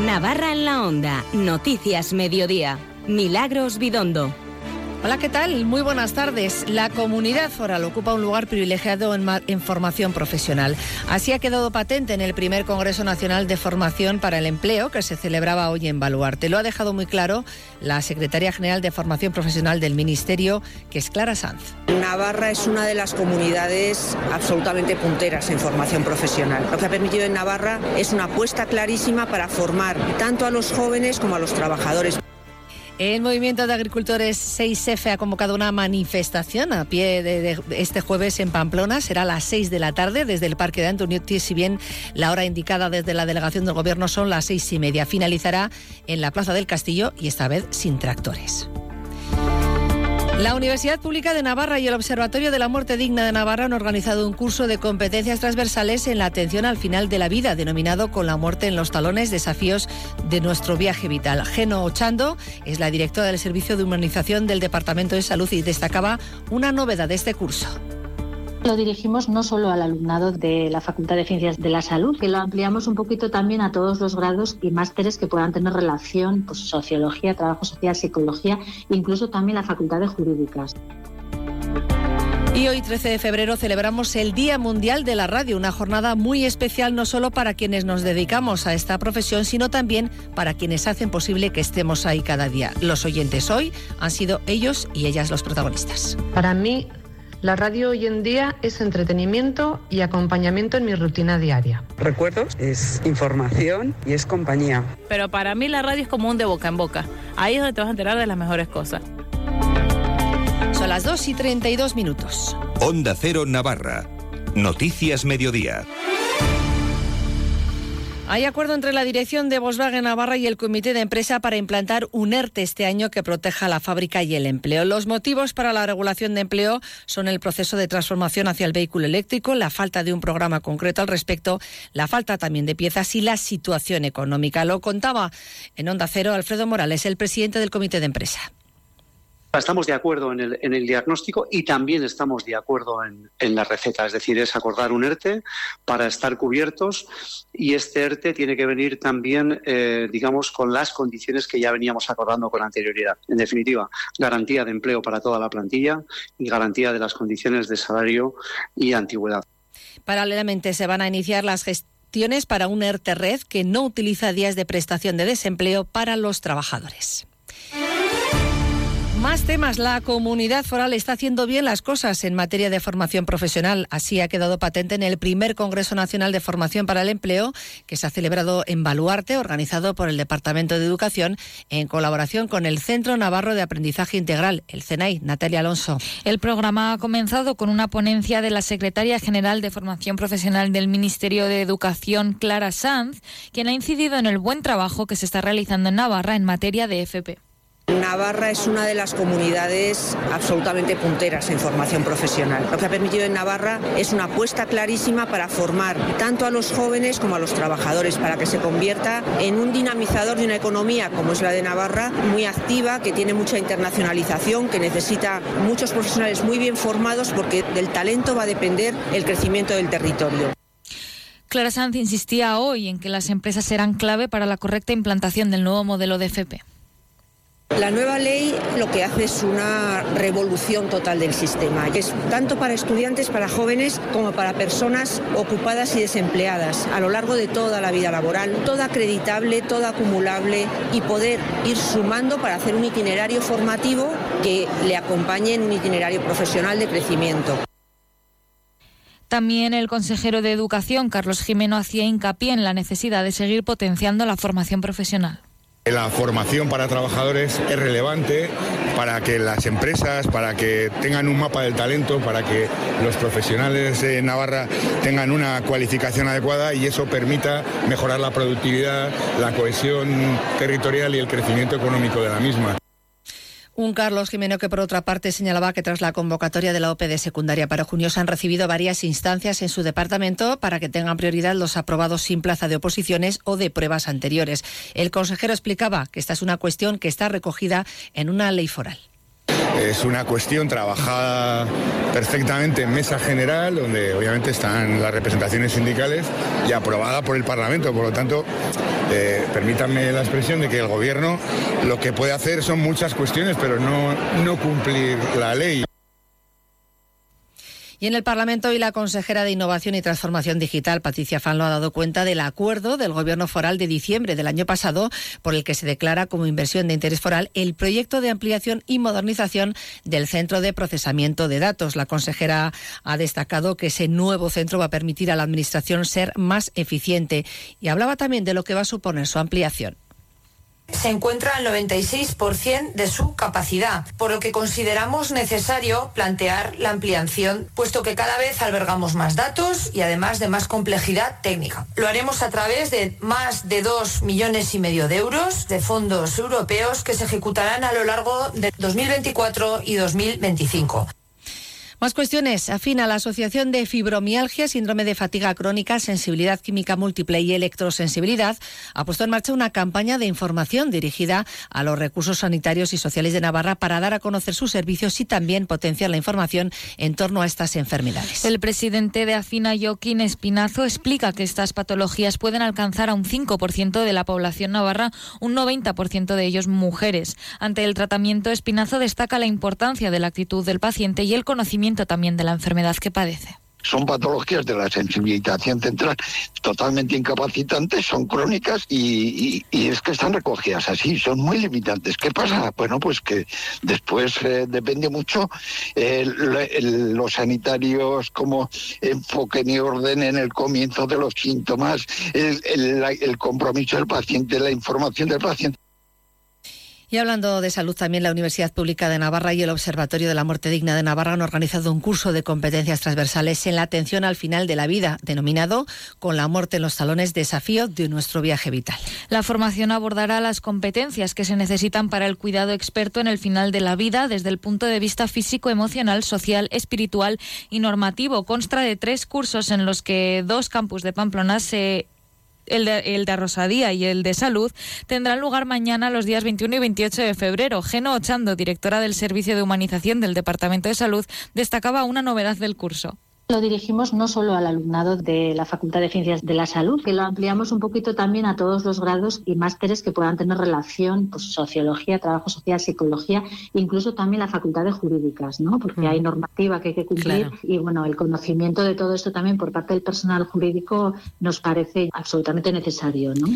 Navarra en la Onda. Noticias Mediodía. Milagros Bidondo. Hola, ¿qué tal? Muy buenas tardes. La comunidad foral ocupa un lugar privilegiado en, formación profesional. Así ha quedado patente en el primer Congreso Nacional de Formación para el Empleo que se celebraba hoy en Baluarte. Lo ha dejado muy claro la secretaria general de Formación Profesional del Ministerio, que es Clara Sanz. Navarra es una de las comunidades absolutamente punteras en formación profesional. Lo que ha permitido en Navarra es una apuesta clarísima para formar tanto a los jóvenes como a los trabajadores. El movimiento de agricultores 6F ha convocado una manifestación a pie de, este jueves en Pamplona. Será a las 6 de la tarde desde el Parque de Antoniotti, si bien la hora indicada desde la delegación del Gobierno son las seis y media. Finalizará en la Plaza del Castillo y esta vez sin tractores. La Universidad Pública de Navarra y el Observatorio de la Muerte Digna de Navarra han organizado un curso de competencias transversales en la atención al final de la vida, denominado Con la muerte en los talones, desafíos de nuestro viaje vital. Geno Ochando es la directora del Servicio de Humanización del Departamento de Salud y destacaba una novedad de este curso. Lo dirigimos no solo al alumnado de la Facultad de Ciencias de la Salud, que lo ampliamos un poquito también a todos los grados y másteres que puedan tener relación, pues sociología, trabajo social, psicología, incluso también la Facultad de Jurídicas. Y hoy, 13 de febrero, celebramos el Día Mundial de la Radio, una jornada muy especial no solo para quienes nos dedicamos a esta profesión, sino también para quienes hacen posible que estemos ahí cada día. Los oyentes hoy han sido ellos y ellas los protagonistas. Para mí, la radio hoy en día es entretenimiento y acompañamiento en mi rutina diaria. Recuerdos, es información y es compañía. Pero para mí la radio es como un de boca en boca. Ahí es donde te vas a enterar de las mejores cosas. Son las 2 y 32 minutos. Onda Cero Navarra. Noticias Mediodía. Hay acuerdo entre la dirección de Volkswagen Navarra y el comité de empresa para implantar un ERTE este año que proteja la fábrica y el empleo. Los motivos para la regulación de empleo son el proceso de transformación hacia el vehículo eléctrico, la falta de un programa concreto al respecto, la falta también de piezas y la situación económica. Lo contaba en Onda Cero Alfredo Morales, el presidente del comité de empresa. Estamos de acuerdo en el, en el, diagnóstico y también estamos de acuerdo en, en, la receta, es decir, es acordar un ERTE para estar cubiertos y este ERTE tiene que venir también, eh, digamos, con las condiciones que ya veníamos acordando con anterioridad. En definitiva, garantía de empleo para toda la plantilla y garantía de las condiciones de salario y antigüedad. Paralelamente se van a iniciar las gestiones para un ERTE red que no utiliza días de prestación de desempleo para los trabajadores. Más temas. La comunidad foral está haciendo bien las cosas en materia de formación profesional. Así ha quedado patente en el primer Congreso Nacional de Formación para el Empleo que se ha celebrado en Baluarte, organizado por el Departamento de Educación en colaboración con el Centro Navarro de Aprendizaje Integral, el CENAI. Natalia Alonso. El programa ha comenzado con una ponencia de la Secretaria General de Formación Profesional del Ministerio de Educación, Clara Sanz, quien ha incidido en el buen trabajo que se está realizando en Navarra en materia de FP. Navarra es una de las comunidades absolutamente punteras en formación profesional. Lo que ha permitido en Navarra es una apuesta clarísima para formar tanto a los jóvenes como a los trabajadores, para que se convierta en un dinamizador de una economía como es la de Navarra, muy activa, que tiene mucha internacionalización, que necesita muchos profesionales muy bien formados porque del talento va a depender el crecimiento del territorio. Clara Sanz insistía hoy en que las empresas serán clave para la correcta implantación del nuevo modelo de FP. La nueva ley lo que hace es una revolución total del sistema. Es tanto para estudiantes, para jóvenes, como para personas ocupadas y desempleadas a lo largo de toda la vida laboral, toda acreditable, toda acumulable y poder ir sumando para hacer un itinerario formativo que le acompañe en un itinerario profesional de crecimiento. También el consejero de Educación, Carlos Jimeno, hacía hincapié en la necesidad de seguir potenciando la formación profesional. La formación para trabajadores es relevante para que las empresas, para que tengan un mapa del talento, para que los profesionales de Navarra tengan una cualificación adecuada y eso permita mejorar la productividad, la cohesión territorial y el crecimiento económico de la misma. Un Carlos Jimeno que por otra parte señalaba que tras la convocatoria de la OPE de secundaria para junio se han recibido varias instancias en su departamento para que tengan prioridad los aprobados sin plaza de oposiciones o de pruebas anteriores. El consejero explicaba que esta es una cuestión que está recogida en una ley foral. Es una cuestión trabajada perfectamente en mesa general, donde obviamente están las representaciones sindicales y aprobada por el Parlamento. Por lo tanto, eh, permítanme la expresión de que el Gobierno lo que puede hacer son muchas cuestiones, pero no, no cumplir la ley. Y en el Parlamento hoy la consejera de Innovación y Transformación Digital, Patricia Fanlo, ha dado cuenta del acuerdo del Gobierno foral de diciembre del año pasado por el que se declara como inversión de interés foral el proyecto de ampliación y modernización del Centro de Procesamiento de Datos. La consejera ha destacado que ese nuevo centro va a permitir a la Administración ser más eficiente y hablaba también de lo que va a suponer su ampliación se encuentra al 96% de su capacidad, por lo que consideramos necesario plantear la ampliación, puesto que cada vez albergamos más datos y además de más complejidad técnica. Lo haremos a través de más de 2 millones y medio de euros de fondos europeos que se ejecutarán a lo largo de 2024 y 2025. Más cuestiones. Afina la Asociación de Fibromialgia, Síndrome de Fatiga Crónica, Sensibilidad Química Múltiple y Electrosensibilidad ha puesto en marcha una campaña de información dirigida a los recursos sanitarios y sociales de Navarra para dar a conocer sus servicios y también potenciar la información en torno a estas enfermedades. El presidente de Afina, Joaquín Espinazo, explica que estas patologías pueden alcanzar a un 5% de la población navarra, un 90% de ellos mujeres. Ante el tratamiento, Espinazo destaca la importancia de la actitud del paciente y el conocimiento también de la enfermedad que padece son patologías de la sensibilización central totalmente incapacitantes, son crónicas y, es que están recogidas así, son muy limitantes. ¿Qué pasa? Bueno, pues que después eh, depende mucho eh, los sanitarios como enfoquen y ordenen el comienzo de los síntomas, el compromiso del paciente, la información del paciente. Y hablando de salud, también la Universidad Pública de Navarra y el Observatorio de la Muerte Digna de Navarra han organizado un curso de competencias transversales en la atención al final de la vida, denominado Con la muerte en los talones, desafío de nuestro viaje vital. La formación abordará las competencias que se necesitan para el cuidado experto en el final de la vida desde el punto de vista físico, emocional, social, espiritual y normativo. Consta de tres cursos en los que dos campus de Pamplona se el de, el de Rosadía y el de Salud, tendrán lugar mañana los días 21 y 28 de febrero. Geno Ochando, directora del Servicio de Humanización del Departamento de Salud, destacaba una novedad del curso. Lo dirigimos no solo al alumnado de la Facultad de Ciencias de la Salud, que lo ampliamos un poquito también a todos los grados y másteres que puedan tener relación, pues sociología, trabajo social, psicología, incluso también la Facultad de Jurídicas, ¿no? Porque hay normativa que hay que cumplir y bueno, el conocimiento de todo esto también por parte del personal jurídico nos parece absolutamente necesario, ¿no?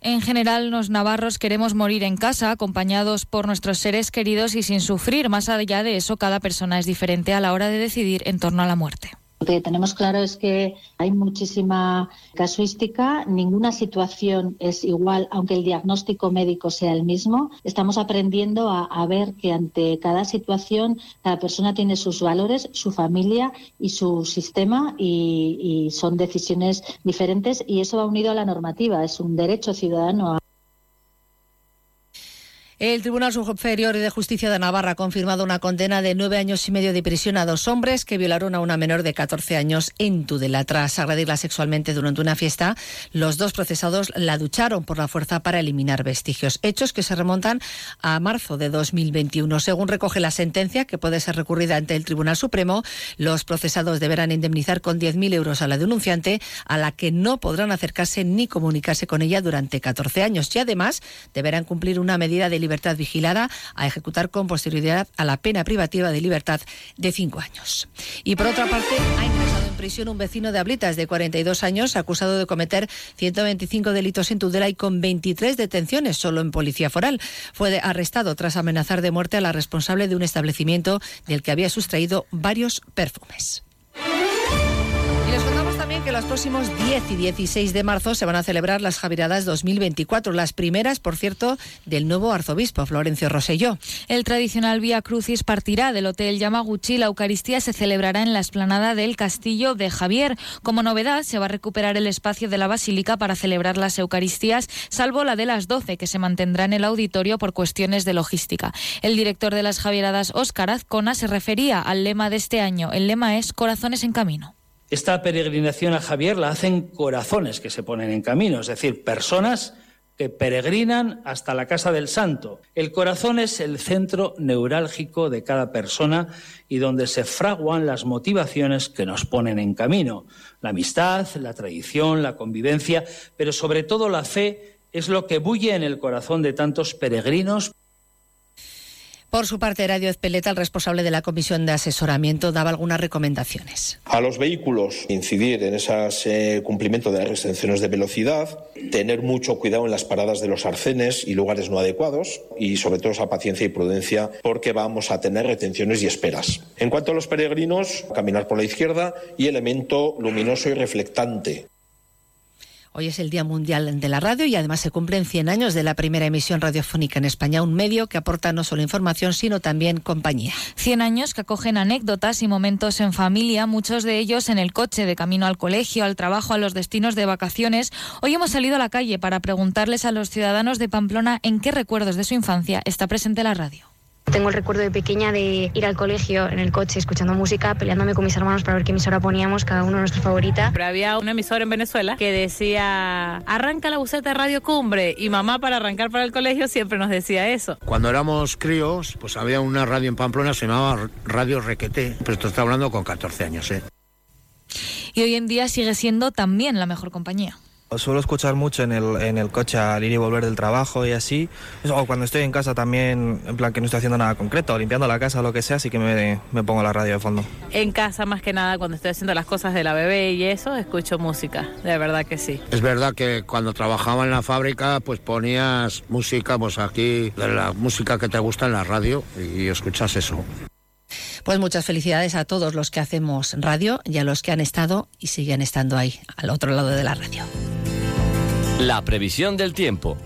En general, los navarros queremos morir en casa, acompañados por nuestros seres queridos y sin sufrir. Más allá de eso, cada persona es diferente a la hora de decidir en torno a la muerte. Lo que tenemos claro es que hay muchísima casuística, ninguna situación es igual, aunque el diagnóstico médico sea el mismo. Estamos aprendiendo a, ver que ante cada situación cada persona tiene sus valores, su familia y su sistema y, y son decisiones diferentes y eso va unido a la normativa. Es un derecho ciudadano a el Tribunal Superior de Justicia de Navarra ha confirmado una condena de nueve años y medio de prisión a dos hombres que violaron a una menor de 14 años en Tudela. Tras agredirla sexualmente durante una fiesta, los dos procesados la ducharon por la fuerza para eliminar vestigios. Hechos que se remontan a marzo de 2021. Según recoge la sentencia, que puede ser recurrida ante el Tribunal Supremo, los procesados deberán indemnizar con 10.000 euros a la denunciante, a la que no podrán acercarse ni comunicarse con ella durante 14 años. Y además deberán cumplir una medida de libertad vigilada a ejecutar con posterioridad a la pena privativa de libertad de cinco años. Y por otra parte, ha ingresado en prisión un vecino de Ablitas de 42 años acusado de cometer 125 delitos en Tudela y con 23 detenciones solo en policía foral. Fue arrestado tras amenazar de muerte a la responsable de un establecimiento del que había sustraído varios perfumes que los próximos 10 y 16 de marzo se van a celebrar las Javiradas 2024, las primeras, por cierto, del nuevo arzobispo Florencio Roselló. El tradicional Vía Crucis partirá del Hotel Yamaguchi. La Eucaristía se celebrará en la esplanada del Castillo de Javier. Como novedad, se va a recuperar el espacio de la Basílica para celebrar las Eucaristías, salvo la de las 12, que se mantendrá en el auditorio por cuestiones de logística. El director de las Javieradas, Óscar Azcona, se refería al lema de este año. El lema es Corazones en Camino. Esta peregrinación a Javier la hacen corazones que se ponen en camino, es decir, personas que peregrinan hasta la casa del santo. El corazón es el centro neurálgico de cada persona y donde se fraguan las motivaciones que nos ponen en camino. La amistad, la tradición, la convivencia, pero sobre todo la fe es lo que bulle en el corazón de tantos peregrinos. Por su parte, Radio Ezpeleta, el responsable de la Comisión de Asesoramiento, daba algunas recomendaciones. A los vehículos, incidir en ese cumplimiento de las restricciones de velocidad, tener mucho cuidado en las paradas de los arcenes y lugares no adecuados y, sobre todo, esa paciencia y prudencia porque vamos a tener retenciones y esperas. En cuanto a los peregrinos, caminar por la izquierda y elemento luminoso y reflectante. Hoy es el Día Mundial de la Radio y además se cumplen 100 años de la primera emisión radiofónica en España, un medio que aporta no solo información, sino también compañía. 100 años que acogen anécdotas y momentos en familia, muchos de ellos en el coche, de camino al colegio, al trabajo, a los destinos de vacaciones. Hoy hemos salido a la calle para preguntarles a los ciudadanos de Pamplona en qué recuerdos de su infancia está presente la radio. Tengo el recuerdo de pequeña de ir al colegio en el coche escuchando música, peleándome con mis hermanos para ver qué emisora poníamos, cada uno nuestra favorita. Pero había una emisora en Venezuela que decía, arranca la buceta de Radio Cumbre y mamá para arrancar para el colegio siempre nos decía eso. Cuando éramos críos, pues había una radio en Pamplona, se llamaba Radio Requeté, pero esto está hablando con 14 años, ¿eh? Y hoy en día sigue siendo también la mejor compañía. Suelo escuchar mucho en el, en el coche al ir y volver del trabajo y así. O cuando estoy en casa también, en plan que no estoy haciendo nada concreto, limpiando la casa o lo que sea, así que me, me pongo la radio de fondo. En casa más que nada, cuando estoy haciendo las cosas de la bebé y eso, escucho música, de verdad que sí. Es verdad que cuando trabajaba en la fábrica, pues ponías música, pues aquí, de la música que te gusta en la radio y escuchas eso. Pues muchas felicidades a todos los que hacemos radio y a los que han estado y siguen estando ahí, al otro lado de la radio. La previsión del tiempo.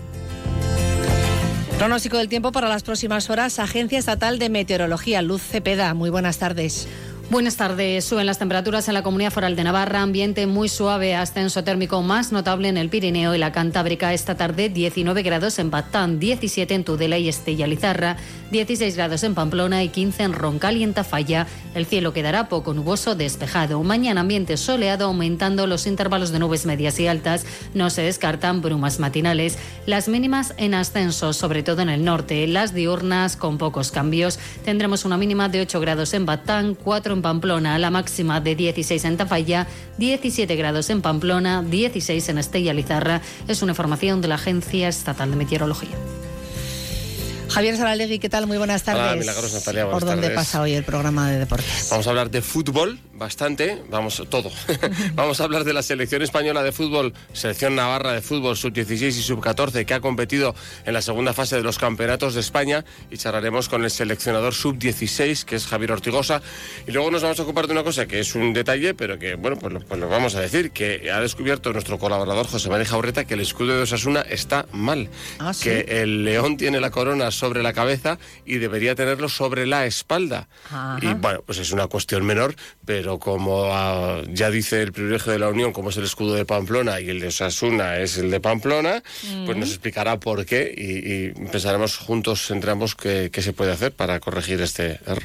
Pronóstico del tiempo para las próximas horas. Agencia Estatal de Meteorología, Luz Cepeda. Muy buenas tardes. Buenas tardes. Suben las temperaturas en la comunidad foral de Navarra. Ambiente muy suave, ascenso térmico más notable en el Pirineo y la Cantábrica. Esta tarde 19 grados en Batán, 17 en Tudela y Estella Lizarra, 16 grados en Pamplona y 15 en Roncal y en Tafalla. El cielo quedará poco nuboso, despejado. Mañana ambiente soleado, aumentando los intervalos de nubes medias y altas. No se descartan brumas matinales. Las mínimas en ascenso, sobre todo en el norte. Las diurnas con pocos cambios. Tendremos una mínima de 8 grados en Batán, 4 en Pamplona, la máxima de 16 en Tafalla, 17 grados en Pamplona, 16 en Estella Lizarra. Es una información de la Agencia Estatal de Meteorología. Javier Saralegui, ¿qué tal? Muy buenas tardes. Hola, Milagros Natalia, buenas ¿Por dónde tardes. pasa hoy el programa de deportes? Vamos a hablar de fútbol bastante, vamos, todo. Vamos a hablar de la selección española de fútbol, selección navarra de fútbol sub-16 y sub-14 que ha competido en la segunda fase de los campeonatos de España y charlaremos con el seleccionador sub-16 que es Javier Ortigosa y luego nos vamos a ocupar de una cosa que es un detalle pero que bueno pues lo, pues lo vamos a decir que ha descubierto nuestro colaborador José María Jaurreta que el escudo de Osasuna está mal, ¿Ah, sí? que el león tiene la corona sobre la cabeza y debería tenerlo sobre la espalda. Ajá. Y bueno, pues es una cuestión menor, pero como ah, ya dice el privilegio de la Unión, como es el escudo de Pamplona y el de Osasuna es el de Pamplona, pues nos explicará por qué y, y pensaremos juntos entre ambos qué, qué se puede hacer para corregir este error.